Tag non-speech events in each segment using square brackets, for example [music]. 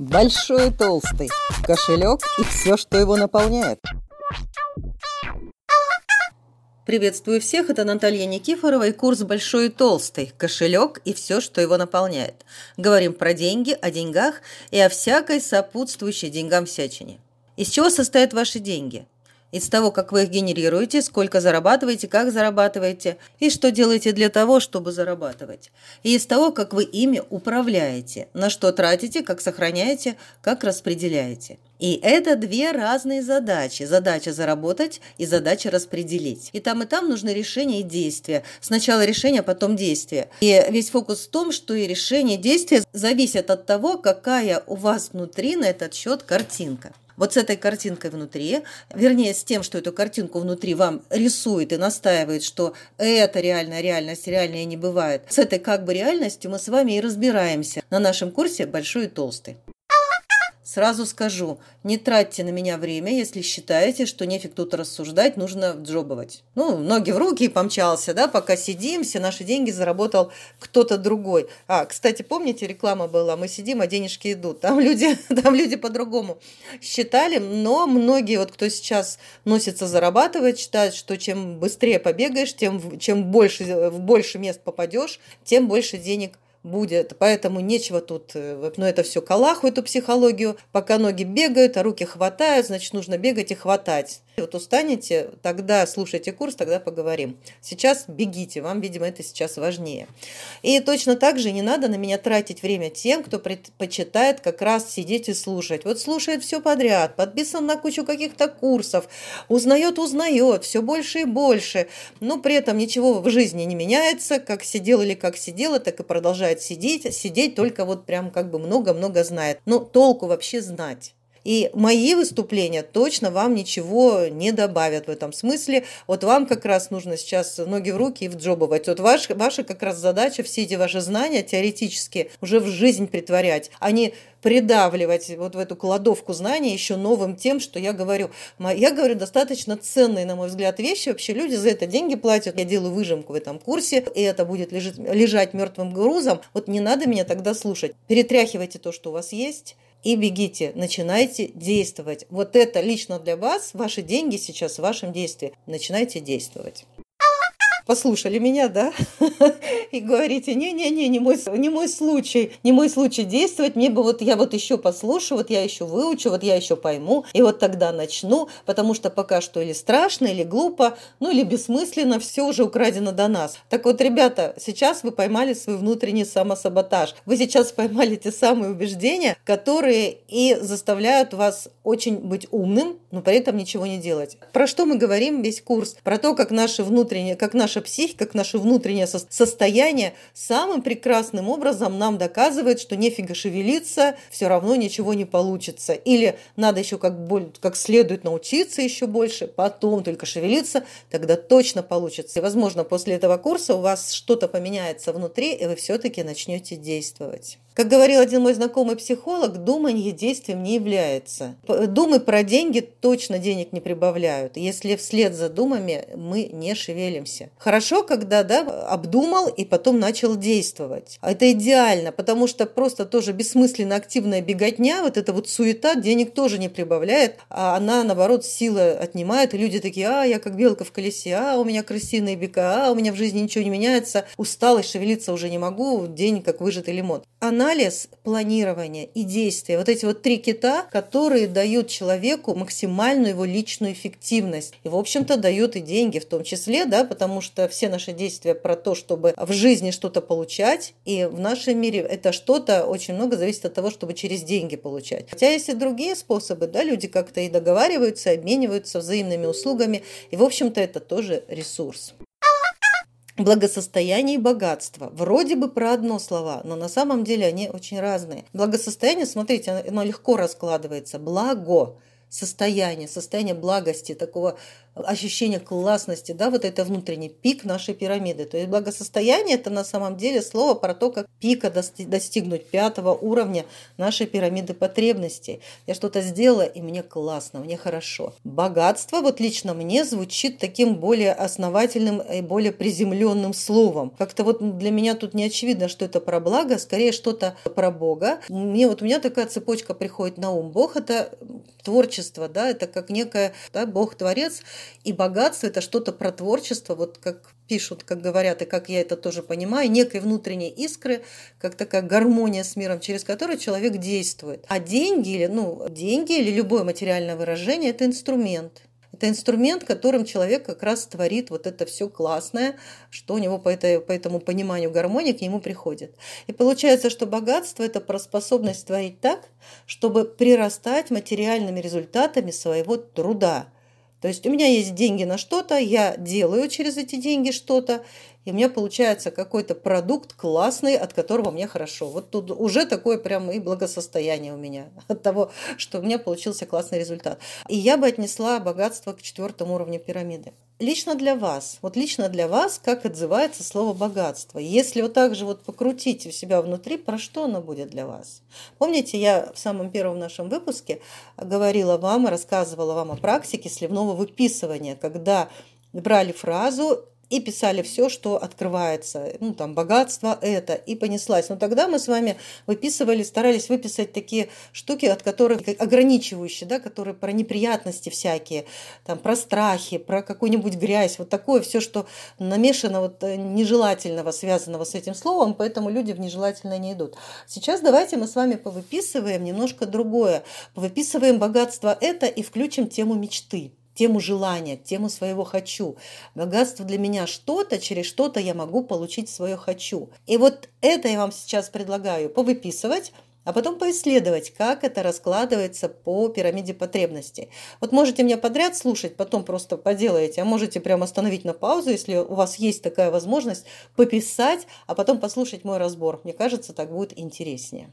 Большой и толстый, кошелек и все, что его наполняет. Приветствую всех, это Наталья Никифорова и курс «Большой и толстый. Кошелек и все, что его наполняет». Говорим про деньги, о деньгах и о всякой сопутствующей деньгам всячине. Из чего состоят ваши деньги? Из того, как вы их генерируете, сколько зарабатываете, как зарабатываете и что делаете для того, чтобы зарабатывать. И из того, как вы ими управляете, на что тратите, как сохраняете, как распределяете. И это две разные задачи. Задача заработать и задача распределить. И там, и там нужны решения и действия. Сначала решение, потом действие. И весь фокус в том, что и решение, и действие зависят от того, какая у вас внутри на этот счет картинка вот с этой картинкой внутри, вернее, с тем, что эту картинку внутри вам рисует и настаивает, что это реальная реальность, реальная не бывает. С этой как бы реальностью мы с вами и разбираемся на нашем курсе «Большой и толстый». Сразу скажу, не тратьте на меня время, если считаете, что нефиг тут рассуждать, нужно джобовать. Ну, ноги в руки и помчался, да, пока сидим, все наши деньги заработал кто-то другой. А, кстати, помните, реклама была, мы сидим, а денежки идут. Там люди, [laughs] там люди по-другому считали, но многие, вот кто сейчас носится зарабатывать, считают, что чем быстрее побегаешь, тем чем больше, в больше мест попадешь, тем больше денег будет. Поэтому нечего тут, э, ну это все калаху, эту психологию. Пока ноги бегают, а руки хватают, значит нужно бегать и хватать. Вот устанете, тогда слушайте курс, тогда поговорим. Сейчас бегите, вам, видимо, это сейчас важнее. И точно так же не надо на меня тратить время тем, кто предпочитает как раз сидеть и слушать. Вот слушает все подряд, подписан на кучу каких-то курсов, узнает, узнает, все больше и больше, но при этом ничего в жизни не меняется, как сидел или как сидела, так и продолжает сидеть, сидеть только вот прям как бы много-много знает. Но толку вообще знать. И мои выступления точно вам ничего не добавят в этом смысле. Вот вам как раз нужно сейчас ноги в руки и вджобывать. Вот ваш, ваша как раз задача все эти ваши знания теоретические уже в жизнь притворять, а не придавливать вот в эту кладовку знаний еще новым тем, что я говорю. Я говорю достаточно ценные, на мой взгляд, вещи. Вообще люди за это деньги платят. Я делаю выжимку в этом курсе, и это будет лежать, лежать мертвым грузом. Вот не надо меня тогда слушать. Перетряхивайте то, что у вас есть, и бегите, начинайте действовать. Вот это лично для вас, ваши деньги сейчас в вашем действии. Начинайте действовать послушали меня, да, [laughs] и говорите, не-не-не, не мой, не мой случай, не мой случай действовать, мне бы вот, я вот еще послушаю, вот я еще выучу, вот я еще пойму, и вот тогда начну, потому что пока что или страшно, или глупо, ну или бессмысленно, все уже украдено до нас. Так вот, ребята, сейчас вы поймали свой внутренний самосаботаж, вы сейчас поймали те самые убеждения, которые и заставляют вас очень быть умным, но при этом ничего не делать. Про что мы говорим весь курс? Про то, как наши внутренние, как наши наша психика, как наше внутреннее состояние самым прекрасным образом нам доказывает, что нефига шевелиться, все равно ничего не получится. Или надо еще как, как следует научиться еще больше, потом только шевелиться, тогда точно получится. И, возможно, после этого курса у вас что-то поменяется внутри, и вы все-таки начнете действовать. Как говорил один мой знакомый психолог, думание действием не является. Думы про деньги точно денег не прибавляют, если вслед за думами мы не шевелимся. Хорошо, когда да, обдумал и потом начал действовать. Это идеально, потому что просто тоже бессмысленно активная беготня, вот эта вот суета денег тоже не прибавляет, а она, наоборот, силы отнимает, и люди такие, а, я как белка в колесе, а, у меня крысиные бега, а, у меня в жизни ничего не меняется, усталость, шевелиться уже не могу, день как выжатый лимон. Она анализ, планирование и действие. Вот эти вот три кита, которые дают человеку максимальную его личную эффективность. И, в общем-то, дают и деньги в том числе, да, потому что все наши действия про то, чтобы в жизни что-то получать. И в нашем мире это что-то очень много зависит от того, чтобы через деньги получать. Хотя есть и другие способы, да, люди как-то и договариваются, обмениваются взаимными услугами. И, в общем-то, это тоже ресурс благосостояние и богатство. Вроде бы про одно слова, но на самом деле они очень разные. Благосостояние, смотрите, оно легко раскладывается. Благо, состояние, состояние благости, такого ощущение классности, да, вот это внутренний пик нашей пирамиды. То есть благосостояние – это на самом деле слово про то, как пика достигнуть пятого уровня нашей пирамиды потребностей. Я что-то сделала, и мне классно, мне хорошо. Богатство вот лично мне звучит таким более основательным и более приземленным словом. Как-то вот для меня тут не очевидно, что это про благо, скорее что-то про Бога. Мне вот у меня такая цепочка приходит на ум. Бог – это творчество, да, это как некое, да, Бог-творец, и богатство – это что-то про творчество, вот как пишут, как говорят, и как я это тоже понимаю, некой внутренней искры, как такая гармония с миром, через которую человек действует. А деньги или, ну, деньги или любое материальное выражение – это инструмент – это инструмент, которым человек как раз творит вот это все классное, что у него по, этой, по этому пониманию гармонии к нему приходит. И получается, что богатство – это про способность творить так, чтобы прирастать материальными результатами своего труда – то есть у меня есть деньги на что-то, я делаю через эти деньги что-то, и у меня получается какой-то продукт классный, от которого мне хорошо. Вот тут уже такое прям и благосостояние у меня [laughs] от того, что у меня получился классный результат. И я бы отнесла богатство к четвертому уровню пирамиды. Лично для вас, вот лично для вас, как отзывается слово богатство? Если вот так же вот покрутить у себя внутри, про что оно будет для вас? Помните, я в самом первом нашем выпуске говорила вам, рассказывала вам о практике сливного выписывания, когда брали фразу и писали все, что открывается, ну, там, богатство это, и понеслась. Но тогда мы с вами выписывали, старались выписать такие штуки, от которых ограничивающие, да, которые про неприятности всякие, там, про страхи, про какую-нибудь грязь, вот такое все, что намешано вот э, нежелательного, связанного с этим словом, поэтому люди в нежелательное не идут. Сейчас давайте мы с вами повыписываем немножко другое. Повыписываем богатство это и включим тему мечты тему желания, тему своего «хочу». Богатство для меня что-то, через что-то я могу получить свое «хочу». И вот это я вам сейчас предлагаю повыписывать, а потом поисследовать, как это раскладывается по пирамиде потребностей. Вот можете меня подряд слушать, потом просто поделаете, а можете прямо остановить на паузу, если у вас есть такая возможность, пописать, а потом послушать мой разбор. Мне кажется, так будет интереснее.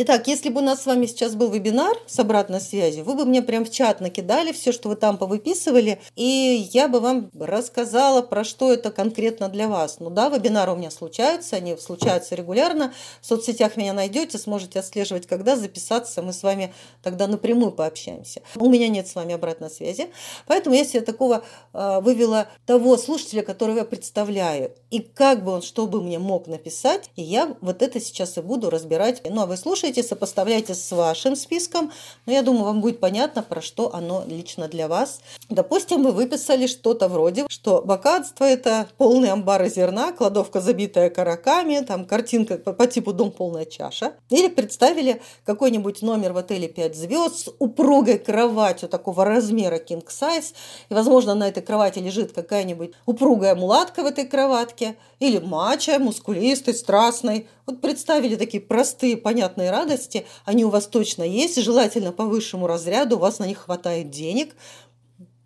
Итак, если бы у нас с вами сейчас был вебинар с обратной связью, вы бы мне прям в чат накидали все, что вы там повыписывали, и я бы вам рассказала, про что это конкретно для вас. Ну да, вебинары у меня случаются, они случаются регулярно. В соцсетях меня найдете, сможете отслеживать, когда записаться, мы с вами тогда напрямую пообщаемся. У меня нет с вами обратной связи, поэтому я себе такого э, вывела того слушателя, которого я представляю, и как бы он, что бы мне мог написать, и я вот это сейчас и буду разбирать. Ну а вы слушаете, слушаете, сопоставляйте с вашим списком. Но я думаю, вам будет понятно, про что оно лично для вас. Допустим, вы выписали что-то вроде, что богатство – это полный амбар зерна, кладовка, забитая караками, там картинка по, по типу «Дом полная чаша». Или представили какой-нибудь номер в отеле 5 звезд с упругой кроватью такого размера king size. И, возможно, на этой кровати лежит какая-нибудь упругая мулатка в этой кроватке. Или мача, мускулистый, страстный. Вот представили такие простые, понятные радости, они у вас точно есть, желательно по высшему разряду, у вас на них хватает денег.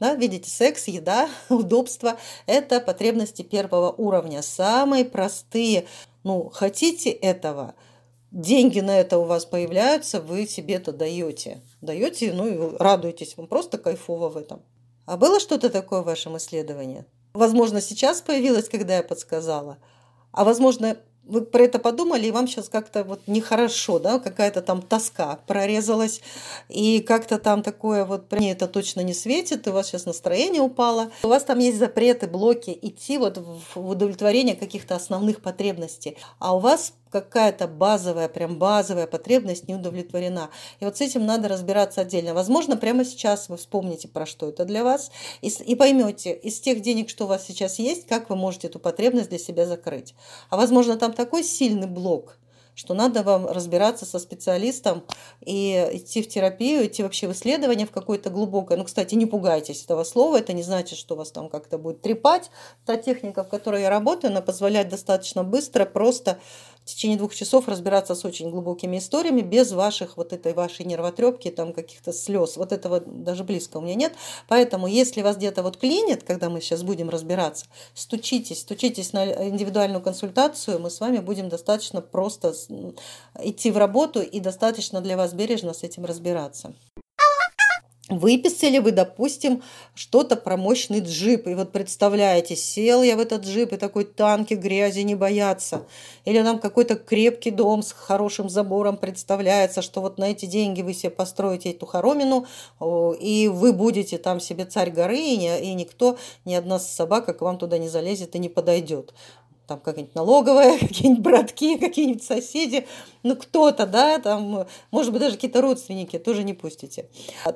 Да, видите, секс, еда, [laughs] удобство – это потребности первого уровня, самые простые. Ну, хотите этого, деньги на это у вас появляются, вы себе это даете. Даете, ну и радуетесь, вам просто кайфово в этом. А было что-то такое в вашем исследовании? Возможно, сейчас появилось, когда я подсказала. А возможно, вы про это подумали, и вам сейчас как-то вот нехорошо, да, какая-то там тоска прорезалась, и как-то там такое вот, мне это точно не светит, и у вас сейчас настроение упало. У вас там есть запреты, блоки, идти вот в удовлетворение каких-то основных потребностей, а у вас какая-то базовая, прям базовая потребность не удовлетворена. И вот с этим надо разбираться отдельно. Возможно, прямо сейчас вы вспомните, про что это для вас, и, и поймете из тех денег, что у вас сейчас есть, как вы можете эту потребность для себя закрыть. А возможно, там такой сильный блок, что надо вам разбираться со специалистом и идти в терапию, идти вообще в исследование в какое-то глубокое. Ну, кстати, не пугайтесь этого слова, это не значит, что вас там как-то будет трепать. Та техника, в которой я работаю, она позволяет достаточно быстро, просто в течение двух часов разбираться с очень глубокими историями без ваших вот этой вашей нервотрепки, там каких-то слез. Вот этого даже близко у меня нет. Поэтому, если вас где-то вот клинит, когда мы сейчас будем разбираться, стучитесь, стучитесь на индивидуальную консультацию, мы с вами будем достаточно просто идти в работу и достаточно для вас бережно с этим разбираться. Выписали вы, допустим, что-то про мощный джип. И вот представляете, сел я в этот джип, и такой танки грязи не боятся. Или нам какой-то крепкий дом с хорошим забором представляется, что вот на эти деньги вы себе построите эту хоромину, и вы будете там себе царь горы, и, и никто, ни одна собака к вам туда не залезет и не подойдет там какая-нибудь налоговая, [laughs] какие-нибудь братки, какие-нибудь соседи, ну кто-то, да, там, может быть, даже какие-то родственники тоже не пустите.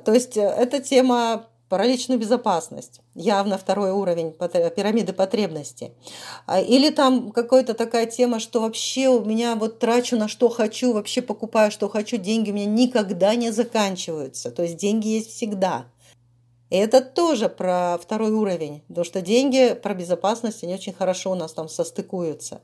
То есть э, эта тема про личную безопасность, явно второй уровень пирамиды потребностей. А, или там какая-то такая тема, что вообще у меня вот трачу на что хочу, вообще покупаю, что хочу, деньги у меня никогда не заканчиваются. То есть деньги есть всегда. Это тоже про второй уровень, потому что деньги про безопасность, они очень хорошо у нас там состыкуются.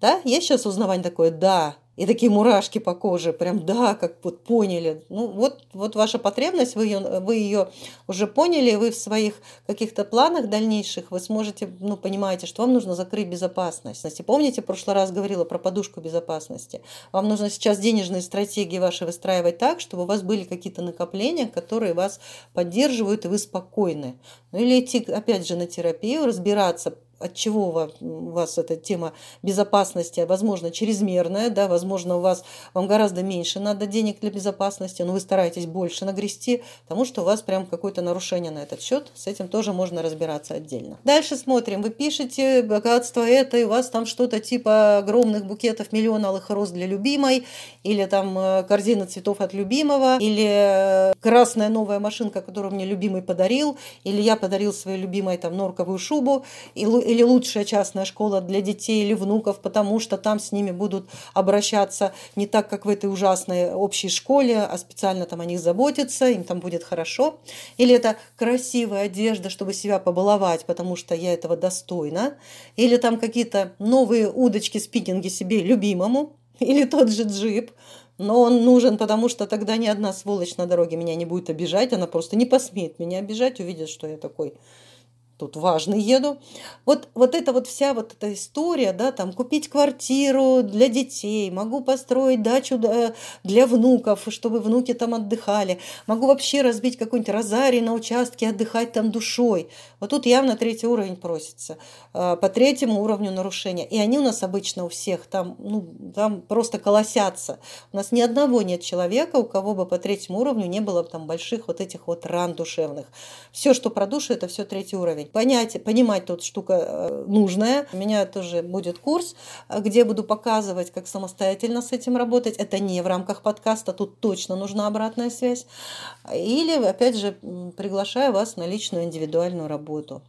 Да, есть сейчас узнавание такое, да, и такие мурашки по коже, прям да, как вот поняли. Ну вот, вот ваша потребность, вы ее, вы ее уже поняли, вы в своих каких-то планах дальнейших, вы сможете, ну понимаете, что вам нужно закрыть безопасность. И помните, в прошлый раз говорила про подушку безопасности. Вам нужно сейчас денежные стратегии ваши выстраивать так, чтобы у вас были какие-то накопления, которые вас поддерживают, и вы спокойны. Ну или идти, опять же, на терапию, разбираться, от чего у вас эта тема безопасности, возможно, чрезмерная, да, возможно, у вас, вам гораздо меньше надо денег для безопасности, но вы стараетесь больше нагрести, потому что у вас прям какое-то нарушение на этот счет, с этим тоже можно разбираться отдельно. Дальше смотрим, вы пишете богатство это, и у вас там что-то типа огромных букетов миллион алых роз для любимой, или там э, корзина цветов от любимого, или э, красная новая машинка, которую мне любимый подарил, или я подарил своей любимой там норковую шубу, и или лучшая частная школа для детей или внуков, потому что там с ними будут обращаться не так, как в этой ужасной общей школе, а специально там о них заботиться, им там будет хорошо. Или это красивая одежда, чтобы себя побаловать, потому что я этого достойна. Или там какие-то новые удочки, спикинги себе любимому. [laughs] Или тот же джип, но он нужен, потому что тогда ни одна сволочь на дороге меня не будет обижать, она просто не посмеет меня обижать, увидит, что я такой тут важный еду. Вот, вот эта вот вся вот эта история, да, там купить квартиру для детей, могу построить дачу для внуков, чтобы внуки там отдыхали, могу вообще разбить какой-нибудь розарий на участке, отдыхать там душой. Вот тут явно третий уровень просится, а, по третьему уровню нарушения. И они у нас обычно у всех там, ну, там просто колосятся. У нас ни одного нет человека, у кого бы по третьему уровню не было там больших вот этих вот ран душевных. Все, что про душу, это все третий уровень понять, понимать тут штука э, нужная. У меня тоже будет курс, где буду показывать, как самостоятельно с этим работать. Это не в рамках подкаста, тут точно нужна обратная связь. Или, опять же, приглашаю вас на личную индивидуальную работу.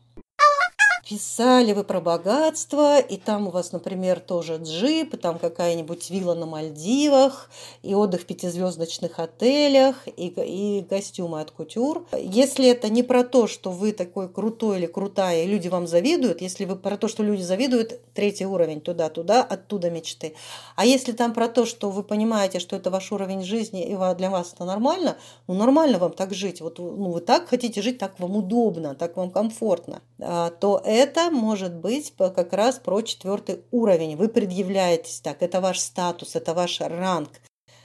Писали вы про богатство, и там у вас, например, тоже джип, и там какая-нибудь вилла на Мальдивах, и отдых в пятизвездочных отелях, и, и костюмы от кутюр. Если это не про то, что вы такой крутой или крутая, и люди вам завидуют, если вы про то, что люди завидуют, третий уровень, туда-туда, оттуда мечты. А если там про то, что вы понимаете, что это ваш уровень жизни, и для вас это нормально, ну нормально вам так жить, вот ну, вы так хотите жить, так вам удобно, так вам комфортно, а, то это может быть как раз про четвертый уровень. Вы предъявляетесь так, это ваш статус, это ваш ранг.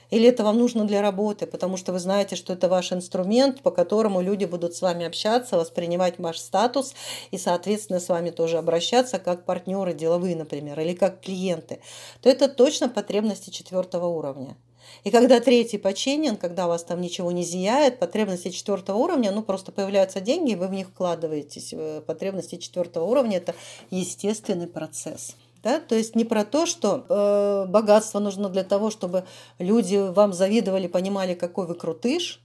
Или это вам нужно для работы, потому что вы знаете, что это ваш инструмент, по которому люди будут с вами общаться, воспринимать ваш статус и, соответственно, с вами тоже обращаться как партнеры деловые, например, или как клиенты, то это точно потребности четвертого уровня. И когда третий починен, когда у вас там ничего не зияет, потребности четвертого уровня, ну просто появляются деньги, и вы в них вкладываетесь. Э, потребности четвертого уровня – это естественный процесс. Да? То есть не про то, что э, богатство нужно для того, чтобы люди вам завидовали, понимали, какой вы крутыш,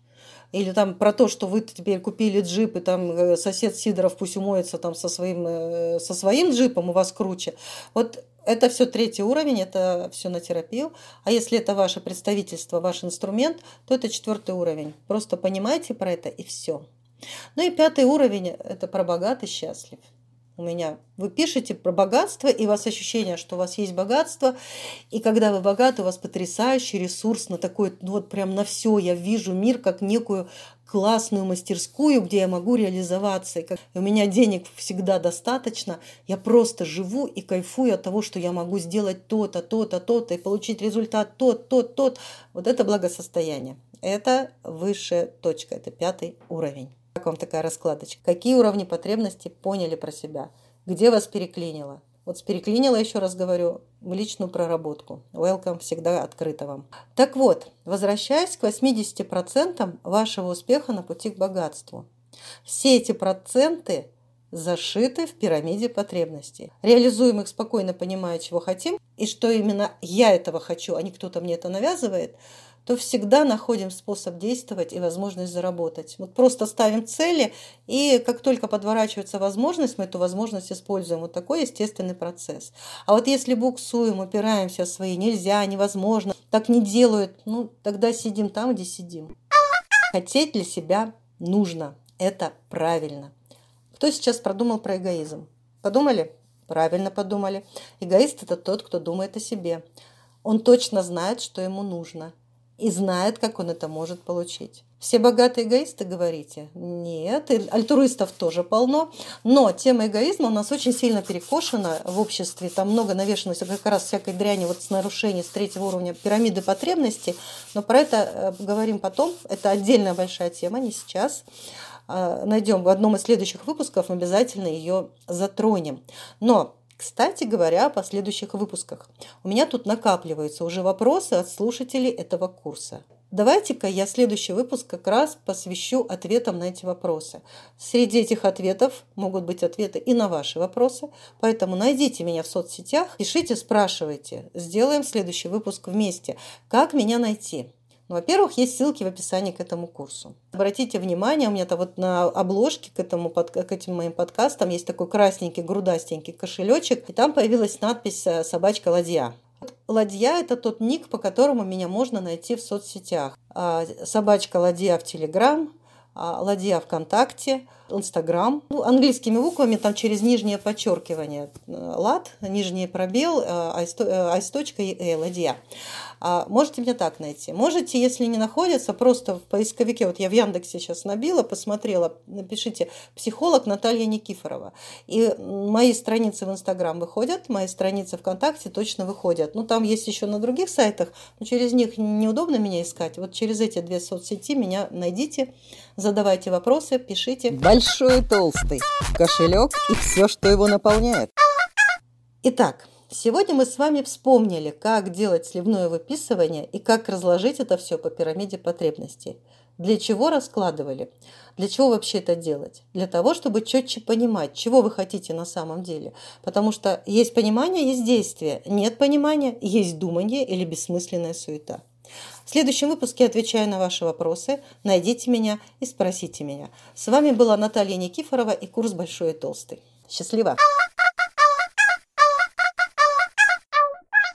или там про то, что вы теперь купили джип, и там э, сосед Сидоров пусть умоется там со своим, э, со своим джипом, у вас круче. Вот это все третий уровень, это все на терапию. А если это ваше представительство, ваш инструмент, то это четвертый уровень. Просто понимайте про это и все. Ну и пятый уровень – это про богатый счастлив. У меня вы пишете про богатство, и у вас ощущение, что у вас есть богатство, и когда вы богаты, у вас потрясающий ресурс на такой, ну вот прям на все. Я вижу мир как некую классную мастерскую, где я могу реализоваться. И, как, у меня денег всегда достаточно. Я просто живу и кайфую от того, что я могу сделать то-то, то-то, то-то, и получить результат тот, тот, тот. Вот это благосостояние. Это высшая точка, это пятый уровень. Как вам такая раскладочка? Какие уровни потребностей поняли про себя? Где вас переклинило? Вот с переклинило, еще раз говорю, в личную проработку. Welcome всегда открыто вам. Так вот, возвращаясь к 80% вашего успеха на пути к богатству. Все эти проценты зашиты в пирамиде потребностей. Реализуем их спокойно, понимая, чего хотим, и что именно я этого хочу, а не кто-то мне это навязывает – то всегда находим способ действовать и возможность заработать. Вот просто ставим цели, и как только подворачивается возможность, мы эту возможность используем. Вот такой естественный процесс. А вот если буксуем, упираемся в свои нельзя, невозможно, так не делают, ну тогда сидим там, где сидим. Хотеть для себя нужно. Это правильно. Кто сейчас продумал про эгоизм? Подумали? Правильно подумали. Эгоист – это тот, кто думает о себе. Он точно знает, что ему нужно – и знает, как он это может получить. Все богатые эгоисты, говорите? Нет, и альтруистов тоже полно. Но тема эгоизма у нас очень сильно перекошена в обществе. Там много навешено как раз всякой дряни вот с нарушением с третьего уровня пирамиды потребностей. Но про это э, говорим потом. Это отдельная большая тема, не сейчас. А, найдем в одном из следующих выпусков, обязательно ее затронем. Но кстати говоря, о последующих выпусках. У меня тут накапливаются уже вопросы от слушателей этого курса. Давайте-ка я следующий выпуск как раз посвящу ответам на эти вопросы. Среди этих ответов могут быть ответы и на ваши вопросы, поэтому найдите меня в соцсетях, пишите, спрашивайте. Сделаем следующий выпуск вместе. Как меня найти? Ну, во-первых, есть ссылки в описании к этому курсу. Обратите внимание, у меня-то вот на обложке к, этому, к этим моим подкастам есть такой красненький, грудастенький кошелечек, и там появилась надпись э, «Собачка ладья». Ладья – это тот ник, по которому меня можно найти в соцсетях. А, собачка Ладья в Телеграм, а, Ладья ВКонтакте, Инстаграм. Ну, английскими буквами там через нижнее подчеркивание э, лад, нижний пробел, айсточка и э, ладья. А можете меня так найти. Можете, если не находится, просто в поисковике, вот я в Яндексе сейчас набила, посмотрела, напишите «психолог Наталья Никифорова». И мои страницы в Инстаграм выходят, мои страницы ВКонтакте точно выходят. Ну, там есть еще на других сайтах, но через них неудобно меня искать. Вот через эти две соцсети меня найдите, задавайте вопросы, пишите. Большой толстый, кошелек и все, что его наполняет. Итак, Сегодня мы с вами вспомнили, как делать сливное выписывание и как разложить это все по пирамиде потребностей. Для чего раскладывали? Для чего вообще это делать? Для того, чтобы четче понимать, чего вы хотите на самом деле. Потому что есть понимание, есть действие. Нет понимания, есть думание или бессмысленная суета. В следующем выпуске отвечаю на ваши вопросы. Найдите меня и спросите меня. С вами была Наталья Никифорова и курс «Большой и толстый». Счастливо!